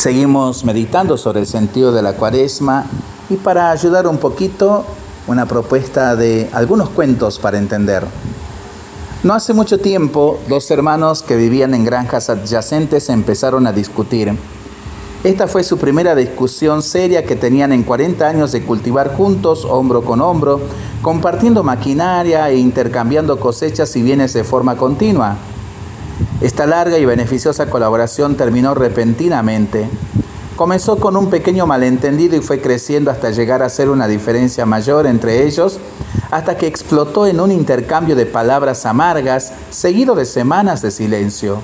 Seguimos meditando sobre el sentido de la cuaresma y para ayudar un poquito, una propuesta de algunos cuentos para entender. No hace mucho tiempo, dos hermanos que vivían en granjas adyacentes empezaron a discutir. Esta fue su primera discusión seria que tenían en 40 años de cultivar juntos, hombro con hombro, compartiendo maquinaria e intercambiando cosechas y bienes de forma continua. Esta larga y beneficiosa colaboración terminó repentinamente. Comenzó con un pequeño malentendido y fue creciendo hasta llegar a ser una diferencia mayor entre ellos, hasta que explotó en un intercambio de palabras amargas, seguido de semanas de silencio.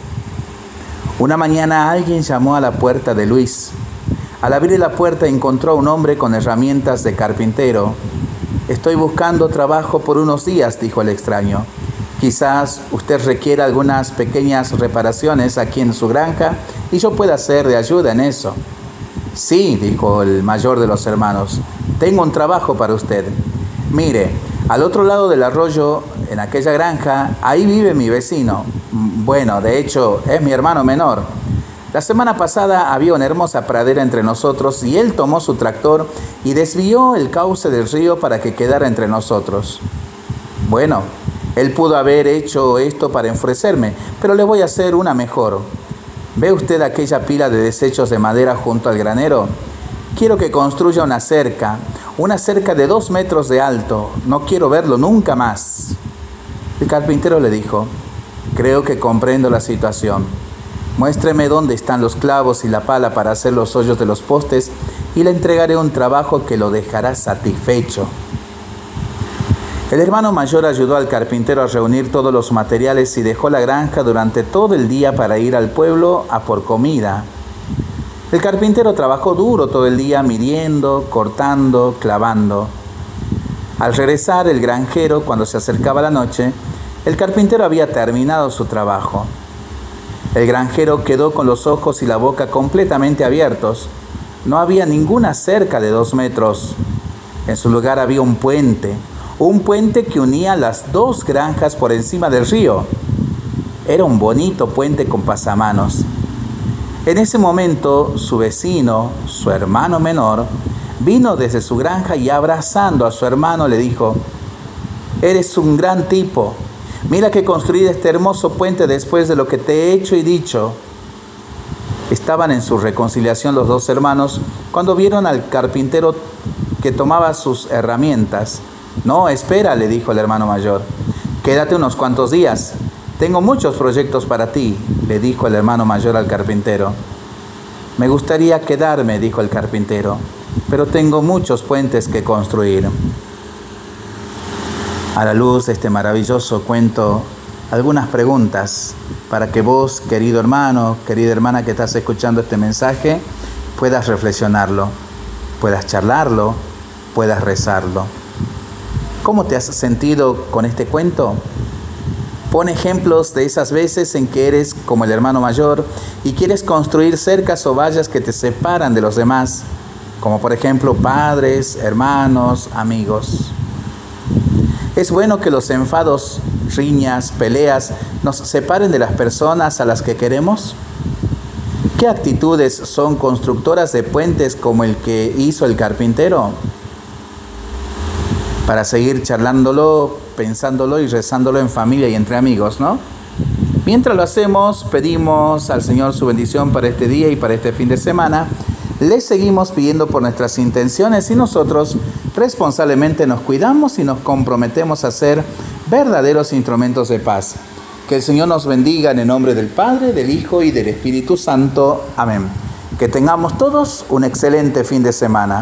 Una mañana alguien llamó a la puerta de Luis. Al abrir la puerta encontró a un hombre con herramientas de carpintero. Estoy buscando trabajo por unos días, dijo el extraño. Quizás usted requiera algunas pequeñas reparaciones aquí en su granja y yo pueda ser de ayuda en eso. Sí, dijo el mayor de los hermanos, tengo un trabajo para usted. Mire, al otro lado del arroyo, en aquella granja, ahí vive mi vecino. Bueno, de hecho, es mi hermano menor. La semana pasada había una hermosa pradera entre nosotros y él tomó su tractor y desvió el cauce del río para que quedara entre nosotros. Bueno, él pudo haber hecho esto para enfurecerme, pero le voy a hacer una mejor. ¿Ve usted aquella pila de desechos de madera junto al granero? Quiero que construya una cerca, una cerca de dos metros de alto. No quiero verlo nunca más. El carpintero le dijo, creo que comprendo la situación. Muéstreme dónde están los clavos y la pala para hacer los hoyos de los postes y le entregaré un trabajo que lo dejará satisfecho. El hermano mayor ayudó al carpintero a reunir todos los materiales y dejó la granja durante todo el día para ir al pueblo a por comida. El carpintero trabajó duro todo el día midiendo, cortando, clavando. Al regresar el granjero, cuando se acercaba la noche, el carpintero había terminado su trabajo. El granjero quedó con los ojos y la boca completamente abiertos. No había ninguna cerca de dos metros. En su lugar había un puente un puente que unía las dos granjas por encima del río. Era un bonito puente con pasamanos. En ese momento su vecino, su hermano menor, vino desde su granja y abrazando a su hermano le dijo, Eres un gran tipo. Mira que construí este hermoso puente después de lo que te he hecho y dicho. Estaban en su reconciliación los dos hermanos cuando vieron al carpintero que tomaba sus herramientas no, espera, le dijo el hermano mayor. Quédate unos cuantos días. Tengo muchos proyectos para ti, le dijo el hermano mayor al carpintero. Me gustaría quedarme, dijo el carpintero, pero tengo muchos puentes que construir. A la luz de este maravilloso cuento, algunas preguntas para que vos, querido hermano, querida hermana que estás escuchando este mensaje, puedas reflexionarlo, puedas charlarlo, puedas rezarlo. ¿Cómo te has sentido con este cuento? Pon ejemplos de esas veces en que eres como el hermano mayor y quieres construir cercas o vallas que te separan de los demás, como por ejemplo padres, hermanos, amigos. Es bueno que los enfados, riñas, peleas nos separen de las personas a las que queremos. ¿Qué actitudes son constructoras de puentes como el que hizo el carpintero? Para seguir charlándolo, pensándolo y rezándolo en familia y entre amigos, ¿no? Mientras lo hacemos, pedimos al Señor su bendición para este día y para este fin de semana. Le seguimos pidiendo por nuestras intenciones y nosotros responsablemente nos cuidamos y nos comprometemos a ser verdaderos instrumentos de paz. Que el Señor nos bendiga en el nombre del Padre, del Hijo y del Espíritu Santo. Amén. Que tengamos todos un excelente fin de semana.